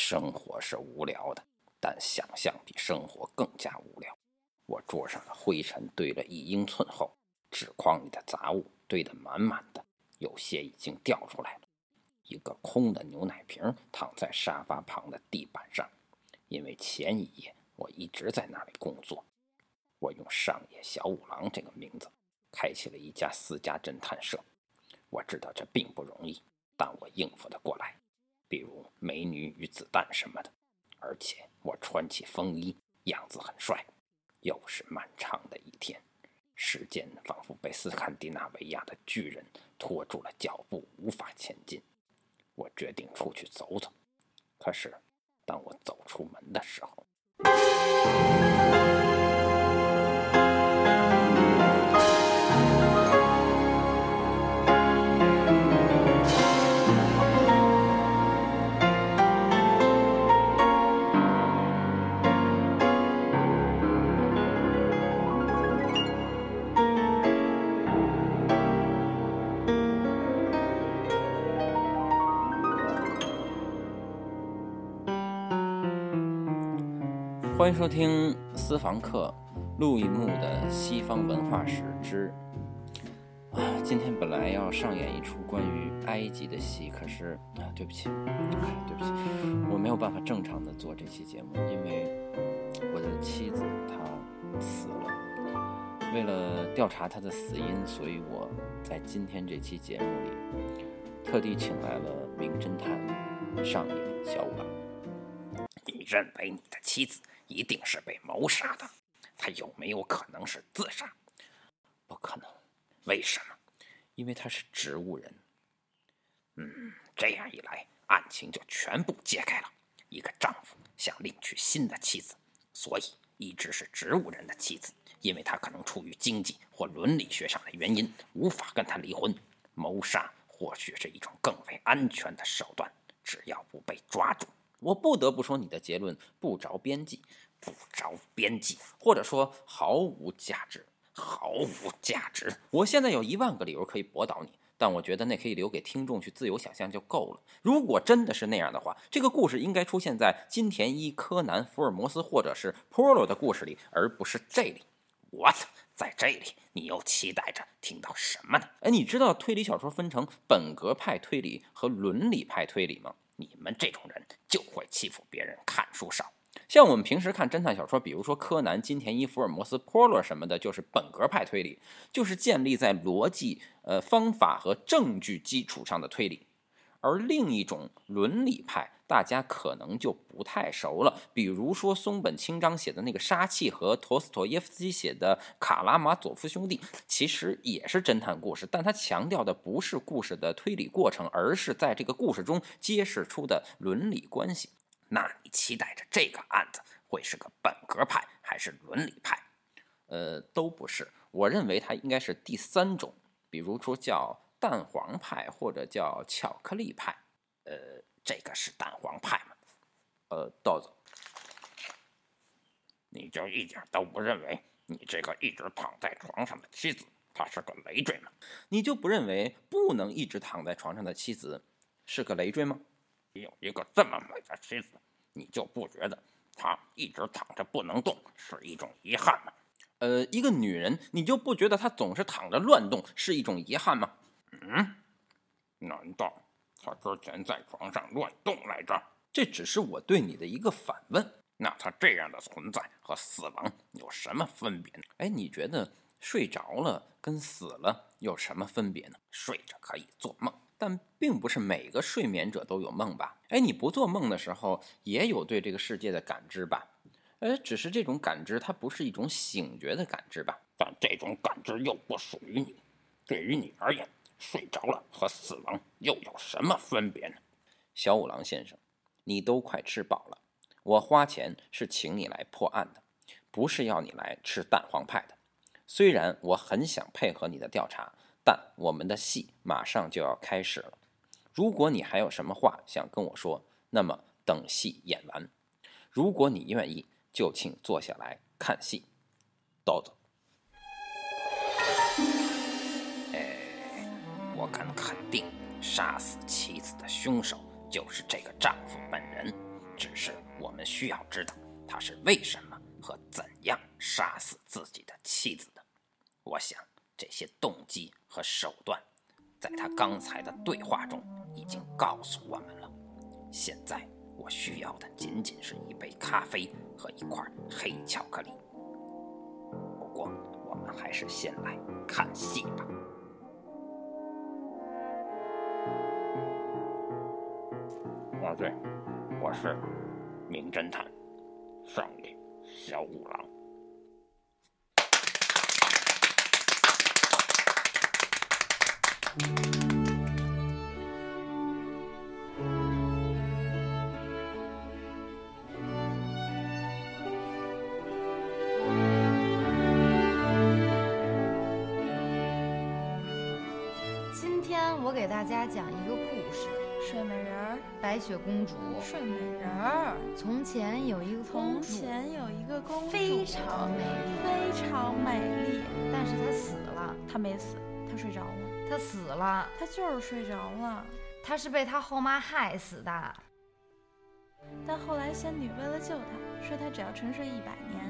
生活是无聊的，但想象比生活更加无聊。我桌上的灰尘堆了一英寸厚，纸筐里的杂物堆得满满的，有些已经掉出来了。一个空的牛奶瓶躺在沙发旁的地板上，因为前一夜我一直在那里工作。我用上野小五郎这个名字开启了一家私家侦探社。我知道这并不容易，但我应付得过来。比如美女与子弹什么的，而且我穿起风衣，样子很帅。又是漫长的一天，时间仿佛被斯堪的纳维亚的巨人拖住了脚步，无法前进。我决定出去走走。可是，当我走出门的时候，欢迎收听私房课陆一木的西方文化史之啊，今天本来要上演一出关于埃及的戏，可是啊，对不起，对不起，我没有办法正常的做这期节目，因为我的妻子她死了。为了调查她的死因，所以我在今天这期节目里特地请来了名侦探上野小五郎。你认为你的妻子？一定是被谋杀的，他有没有可能是自杀？不可能，为什么？因为他是植物人。嗯，这样一来，案情就全部揭开了。一个丈夫想另娶新的妻子，所以一直是植物人的妻子，因为他可能出于经济或伦理学上的原因，无法跟他离婚。谋杀或许是一种更为安全的手段，只要不被抓住。我不得不说，你的结论不着边际，不着边际，或者说毫无价值，毫无价值。我现在有一万个理由可以驳倒你，但我觉得那可以留给听众去自由想象就够了。如果真的是那样的话，这个故事应该出现在金田一、柯南、福尔摩斯或者是 Polo 的故事里，而不是这里。What？在这里，你又期待着听到什么呢？哎，你知道推理小说分成本格派推理和伦理派推理吗？你们这种人就会欺负别人看书少，像我们平时看侦探小说，比如说柯南、金田一、福尔摩斯、波洛什么的，就是本格派推理，就是建立在逻辑、呃方法和证据基础上的推理。而另一种伦理派，大家可能就不太熟了。比如说松本清张写的那个《杀气》和陀思妥耶夫斯基写的《卡拉马佐夫兄弟》，其实也是侦探故事，但他强调的不是故事的推理过程，而是在这个故事中揭示出的伦理关系。那你期待着这个案子会是个本格派还是伦理派？呃，都不是。我认为它应该是第三种，比如说叫。蛋黄派或者叫巧克力派，呃，这个是蛋黄派吗？呃，豆子，你就一点都不认为你这个一直躺在床上的妻子她是个累赘吗？你就不认为不能一直躺在床上的妻子是个累赘吗？你有一个这么美的妻子，你就不觉得她一直躺着不能动是一种遗憾吗？呃，一个女人，你就不觉得她总是躺着乱动是一种遗憾吗？嗯，难道他之前在床上乱动来着？这只是我对你的一个反问。那他这样的存在和死亡有什么分别呢？哎，你觉得睡着了跟死了有什么分别呢？睡着可以做梦，但并不是每个睡眠者都有梦吧？哎，你不做梦的时候也有对这个世界的感知吧？哎，只是这种感知它不是一种醒觉的感知吧？但这种感知又不属于你，对于你而言。睡着了和死亡又有什么分别呢？小五郎先生，你都快吃饱了。我花钱是请你来破案的，不是要你来吃蛋黄派的。虽然我很想配合你的调查，但我们的戏马上就要开始了。如果你还有什么话想跟我说，那么等戏演完。如果你愿意，就请坐下来看戏。豆子。敢肯定，杀死妻子的凶手就是这个丈夫本人。只是我们需要知道他是为什么和怎样杀死自己的妻子的。我想这些动机和手段，在他刚才的对话中已经告诉我们了。现在我需要的仅仅是一杯咖啡和一块黑巧克力。不过，我们还是先来看戏吧。啊，对，我是名侦探上野小五郎。今天我给大家讲一个：睡美人儿，白雪公主。睡美人儿。从前有一个公主从，前有一个公主，非常美丽，非常美丽，但是她死了。她没死，她睡着了，她死了，她就是睡着了。她是被她后妈害死的。但后来仙女为了救她，说她只要沉睡一百年。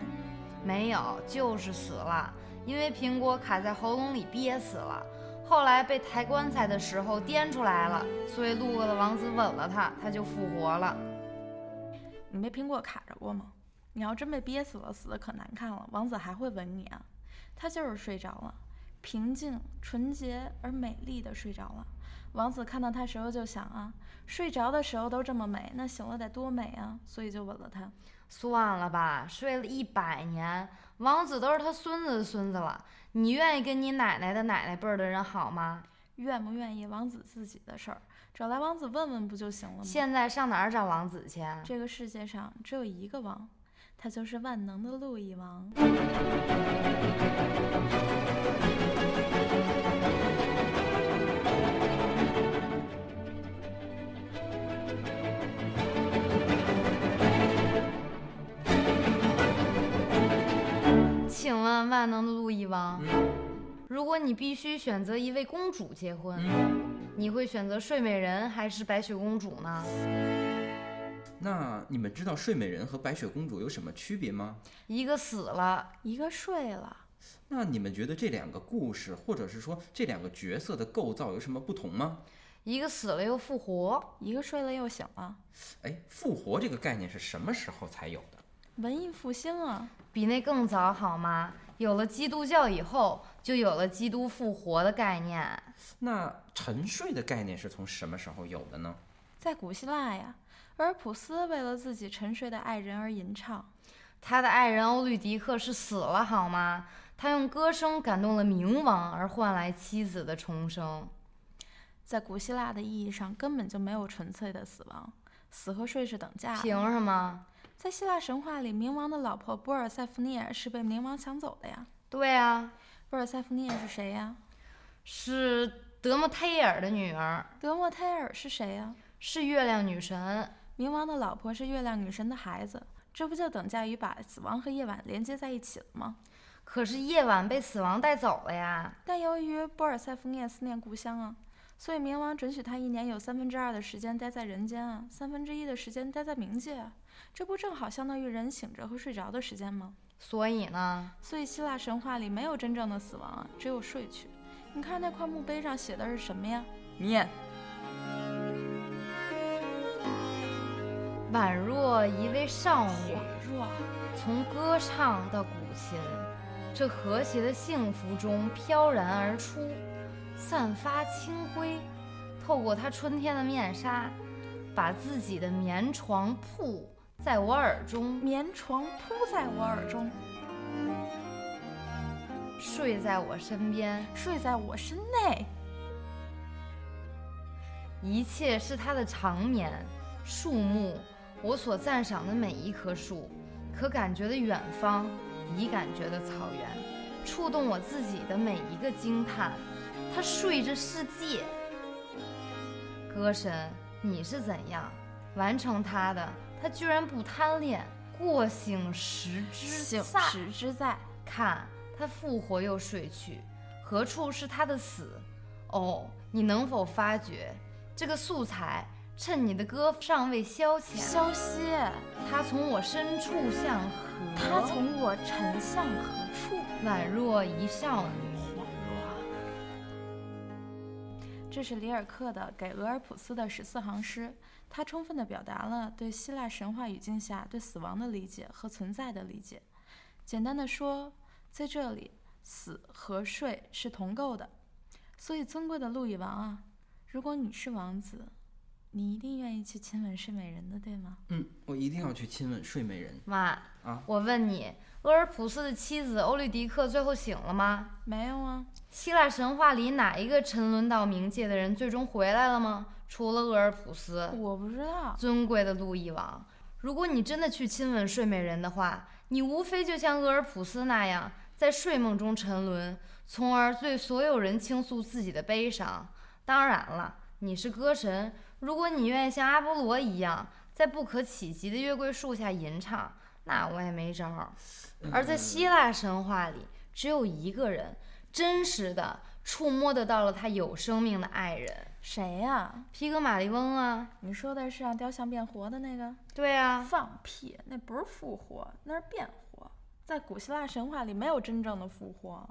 没有，就是死了，因为苹果卡在喉咙里憋死了。后来被抬棺材的时候颠出来了，所以路过的王子吻了她，她就复活了。你被苹果卡着过吗？你要真被憋死了，死的可难看了，王子还会吻你啊？他就是睡着了，平静、纯洁而美丽的睡着了。王子看到她时候就想啊，睡着的时候都这么美，那醒了得多美啊！所以就吻了她。算了吧，睡了一百年，王子都是他孙子的孙子了。你愿意跟你奶奶的奶奶辈儿的人好吗？愿不愿意，王子自己的事儿，找来王子问问不就行了吗？现在上哪儿找王子去？这个世界上只有一个王，他就是万能的路易王。请问万能的路易王，如果你必须选择一位公主结婚，你会选择睡美人还是白雪公主呢？那你们知道睡美人和白雪公主有什么区别吗？一个死了，一个睡了，那你们觉得这两个故事，或者是说这两个角色的构造有什么不同吗？一个死了又复活，一个睡了又醒了，哎，复活这个概念是什么时候才有的？文艺复兴啊！比那更早好吗？有了基督教以后，就有了基督复活的概念。那沉睡的概念是从什么时候有的呢？在古希腊呀，俄尔普斯为了自己沉睡的爱人而吟唱。他的爱人欧律狄克是死了好吗？他用歌声感动了冥王，而换来妻子的重生。在古希腊的意义上，根本就没有纯粹的死亡，死和睡是等价的。凭什么？在希腊神话里，冥王的老婆波尔塞福涅是被冥王抢走的呀。对啊，波尔塞福涅是谁呀？是德莫忒尔的女儿，德莫忒尔是谁呀？是月亮女神。冥王的老婆是月亮女神的孩子，这不就等价于把死亡和夜晚连接在一起了吗？可是夜晚被死亡带走了呀。但由于波尔塞福涅思念故乡啊，所以冥王准许他一年有三分之二的时间待在人间啊，三分之一的时间待在冥界啊，这不正好相当于人醒着和睡着的时间吗？所以呢，所以希腊神话里没有真正的死亡啊，只有睡去。你看那块墓碑上写的是什么呀？念。宛若一位少女，从歌唱到古琴，这和谐的幸福中飘然而出，散发清辉。透过她春天的面纱，把自己的棉床铺在我耳中，棉床铺在我耳中，睡在我身边，睡在我身内。一切是他的长眠。树木，我所赞赏的每一棵树，可感觉的远方，已感觉的草原，触动我自己的每一个惊叹。他睡着世界。歌神，你是怎样完成他的？他居然不贪恋，过醒时之醒在。时之在，看他复活又睡去，何处是他的死？哦，你能否发觉，这个素材趁你的歌尚未消遣，消息，他从我深处向何？他从我沉向何处？宛若一少女。这是里尔克的给俄尔普斯的十四行诗，它充分地表达了对希腊神话语境下对死亡的理解和存在的理解。简单的说，在这里，死和睡是同构的。所以，尊贵的路易王啊，如果你是王子，你一定愿意去亲吻睡美人的，对吗？嗯，我一定要去亲吻睡美人。妈啊，我问你，俄尔普斯的妻子欧律狄克最后醒了吗？没有啊。希腊神话里哪一个沉沦到冥界的人最终回来了吗？除了鄂尔普斯，我不知道。尊贵的路易王，如果你真的去亲吻睡美人的话，你无非就像鄂尔普斯那样，在睡梦中沉沦，从而对所有人倾诉自己的悲伤。当然了，你是歌神。如果你愿意像阿波罗一样，在不可企及的月桂树下吟唱，那我也没招。而在希腊神话里，只有一个人真实的触摸得到了他有生命的爱人，谁呀？皮格马利翁啊！你说的是让雕像变活的那个？对啊。放屁！那不是复活，那是变活。在古希腊神话里，没有真正的复活。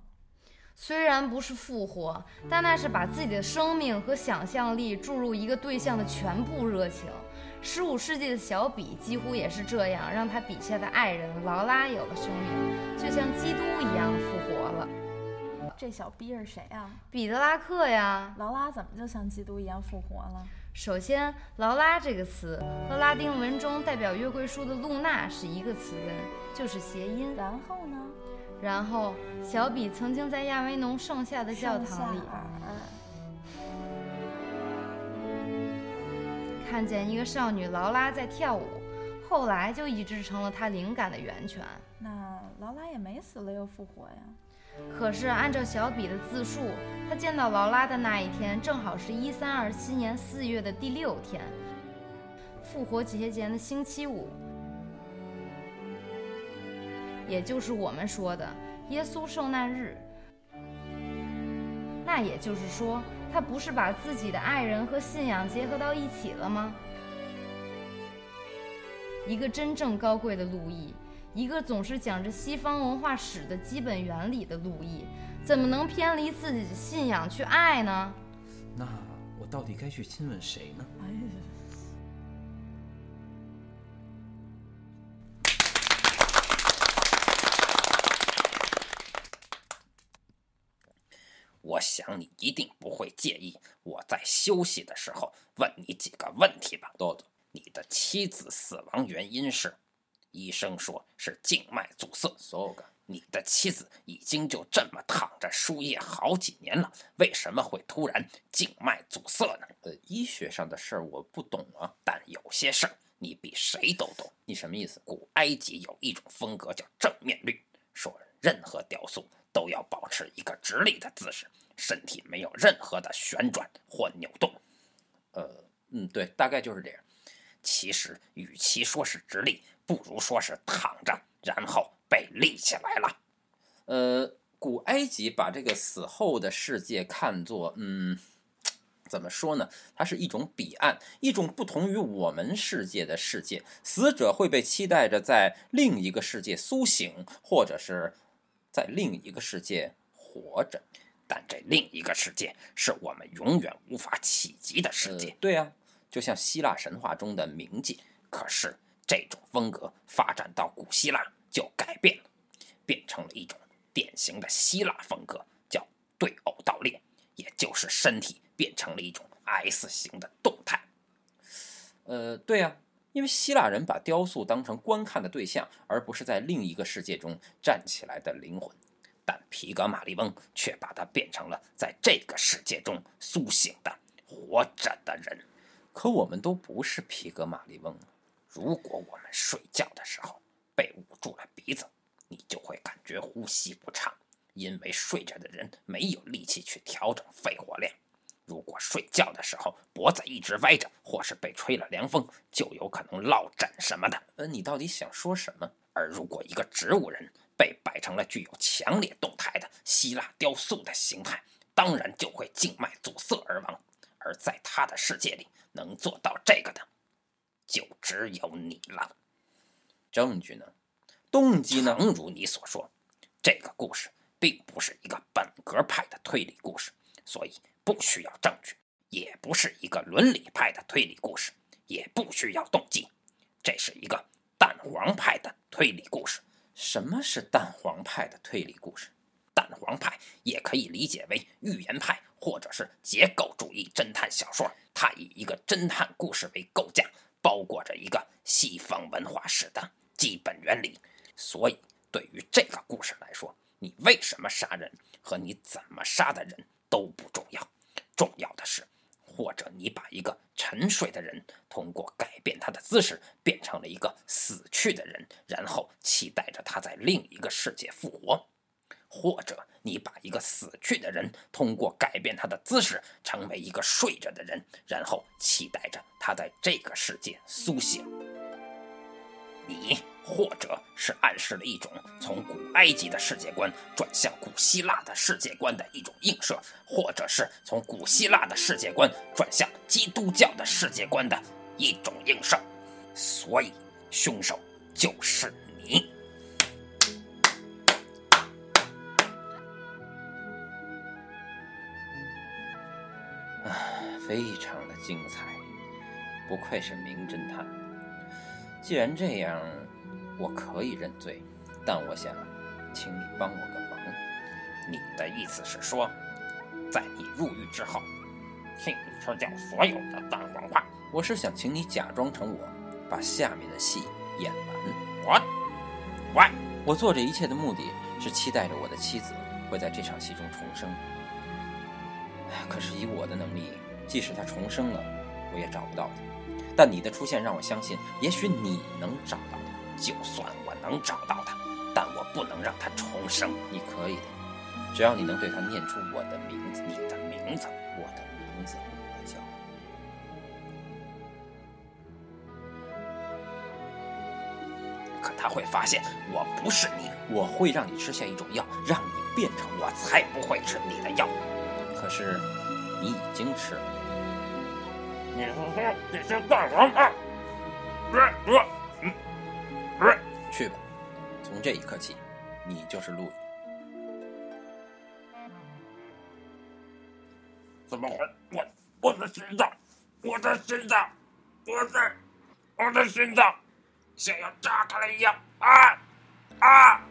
虽然不是复活，但那是把自己的生命和想象力注入一个对象的全部热情。十五世纪的小比几乎也是这样，让他笔下的爱人劳拉有了生命，就像基督一样复活了。这小逼是谁啊？彼得拉克呀！劳拉怎么就像基督一样复活了？首先，劳拉这个词和拉丁文中代表月桂树的露娜是一个词根，就是谐音。然后呢？然后，小比曾经在亚维农盛夏的教堂里看见一个少女劳拉在跳舞，后来就一直成了他灵感的源泉。那劳拉也没死了又复活呀？可是按照小比的自述，他见到劳拉的那一天正好是一三二七年四月的第六天，复活节前的星期五。也就是我们说的耶稣受难日，那也就是说，他不是把自己的爱人和信仰结合到一起了吗？一个真正高贵的路易，一个总是讲着西方文化史的基本原理的路易，怎么能偏离自己的信仰去爱呢？那我到底该去亲吻谁呢？哎！我想你一定不会介意我在休息的时候问你几个问题吧？豆豆，你的妻子死亡原因是？医生说是静脉阻塞。so 个，你的妻子已经就这么躺着输液好几年了，为什么会突然静脉阻塞呢？呃，医学上的事儿我不懂啊，但有些事儿你比谁都懂。你什么意思？古埃及有一种风格叫正面律，说任何雕塑。都要保持一个直立的姿势，身体没有任何的旋转或扭动。呃，嗯，对，大概就是这样。其实，与其说是直立，不如说是躺着，然后被立起来了。呃，古埃及把这个死后的世界看作，嗯，怎么说呢？它是一种彼岸，一种不同于我们世界的世界。死者会被期待着在另一个世界苏醒，或者是。在另一个世界活着，但这另一个世界是我们永远无法企及的世界。对啊，就像希腊神话中的冥界。可是这种风格发展到古希腊就改变了，变成了一种典型的希腊风格，叫对偶倒立，也就是身体变成了一种 S 型的动态。呃，对啊。因为希腊人把雕塑当成观看的对象，而不是在另一个世界中站起来的灵魂，但皮格马利翁却把它变成了在这个世界中苏醒的活着的人。可我们都不是皮格马利翁。如果我们睡觉的时候被捂住了鼻子，你就会感觉呼吸不畅，因为睡着的人没有力气去调整肺活量。如果睡觉的时候脖子一直歪着，或是被吹了凉风，就有可能落枕什么的。呃，你到底想说什么？而如果一个植物人被摆成了具有强烈动态的希腊雕塑的形态，当然就会静脉阻塞而亡。而在他的世界里，能做到这个的，就只有你了。证据呢？动机呢？诚如你所说，这个故事并不是一个本格派的推理故事，所以不需要证据；也不是一个伦理派的推理故事，也不需要动机。这是一个蛋黄派的推理故事。什么是蛋黄派的推理故事？蛋黄派也可以理解为预言派，或者是结构主义侦探小说。它以一个侦探故事为构架，包裹着一个西方文化史的基本原理。所以，对于这个故事来说，你为什么杀人和你怎么杀的人都不重要，重要的是，或者你把一个沉睡的人通过改变他的姿势变成了一个死去的人，然后期待着他在另一个世界复活。或者你把一个死去的人通过改变他的姿势成为一个睡着的人，然后期待着他在这个世界苏醒。你或者是暗示了一种从古埃及的世界观转向古希腊的世界观的一种映射，或者是从古希腊的世界观转向基督教的世界观的一种映射。所以，凶手就是你。非常的精彩，不愧是名侦探。既然这样，我可以认罪，但我想请你帮我个忙。你的意思是说，在你入狱之后，请你吃掉所有的蛋黄块？我是想请你假装成我，把下面的戏演完。我，喂，我做这一切的目的是期待着我的妻子会在这场戏中重生。可是以我的能力。即使他重生了，我也找不到他。但你的出现让我相信，也许你能找到他。就算我能找到他，但我不能让他重生。你可以的，只要你能对他念出我的名字。你的名字，我的名字，我叫……可他会发现我不是你。我会让你吃下一种药，让你变成我，才不会吃你的药。可是你已经吃了。你是说你是大王啊？不是，嗯，不是。去吧，从这一刻起，你就是路易。怎么回？我我的心脏，我的心脏，我的我的心脏像要炸开了一样啊啊！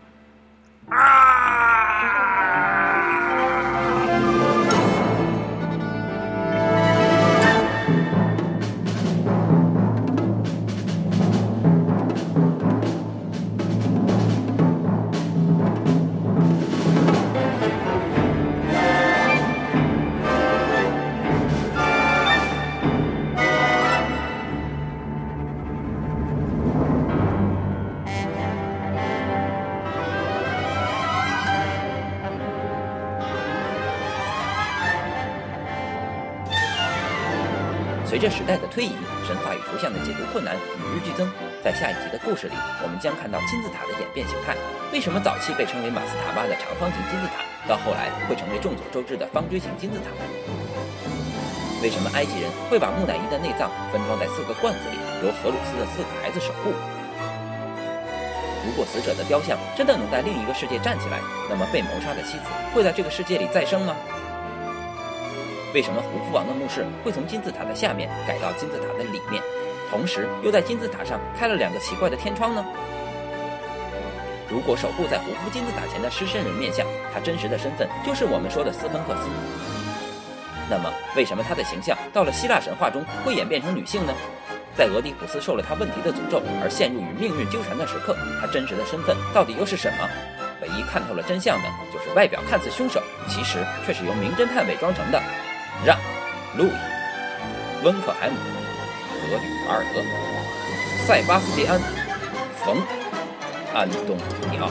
随着时代的推移，神话与图像的解读困难与日俱增。在下一集的故事里，我们将看到金字塔的演变形态。为什么早期被称为马斯塔巴的长方形金字塔，到后来会成为众所周知的方锥形金字塔？为什么埃及人会把木乃伊的内脏分装在四个罐子里，由荷鲁斯的四个孩子守护？如果死者的雕像真的能在另一个世界站起来，那么被谋杀的妻子会在这个世界里再生吗？为什么胡夫王的墓室会从金字塔的下面改到金字塔的里面，同时又在金字塔上开了两个奇怪的天窗呢？如果守护在胡夫金字塔前的狮身人面像，他真实的身份就是我们说的斯芬克斯，那么为什么他的形象到了希腊神话中会演变成女性呢？在俄狄浦斯受了他问题的诅咒而陷入与命运纠缠的时刻，他真实的身份到底又是什么？唯一看透了真相的，就是外表看似凶手，其实却是由名侦探伪装成的。让、路易、温克海姆、和吕瓦尔德、塞巴斯蒂安、冯、安东尼奥。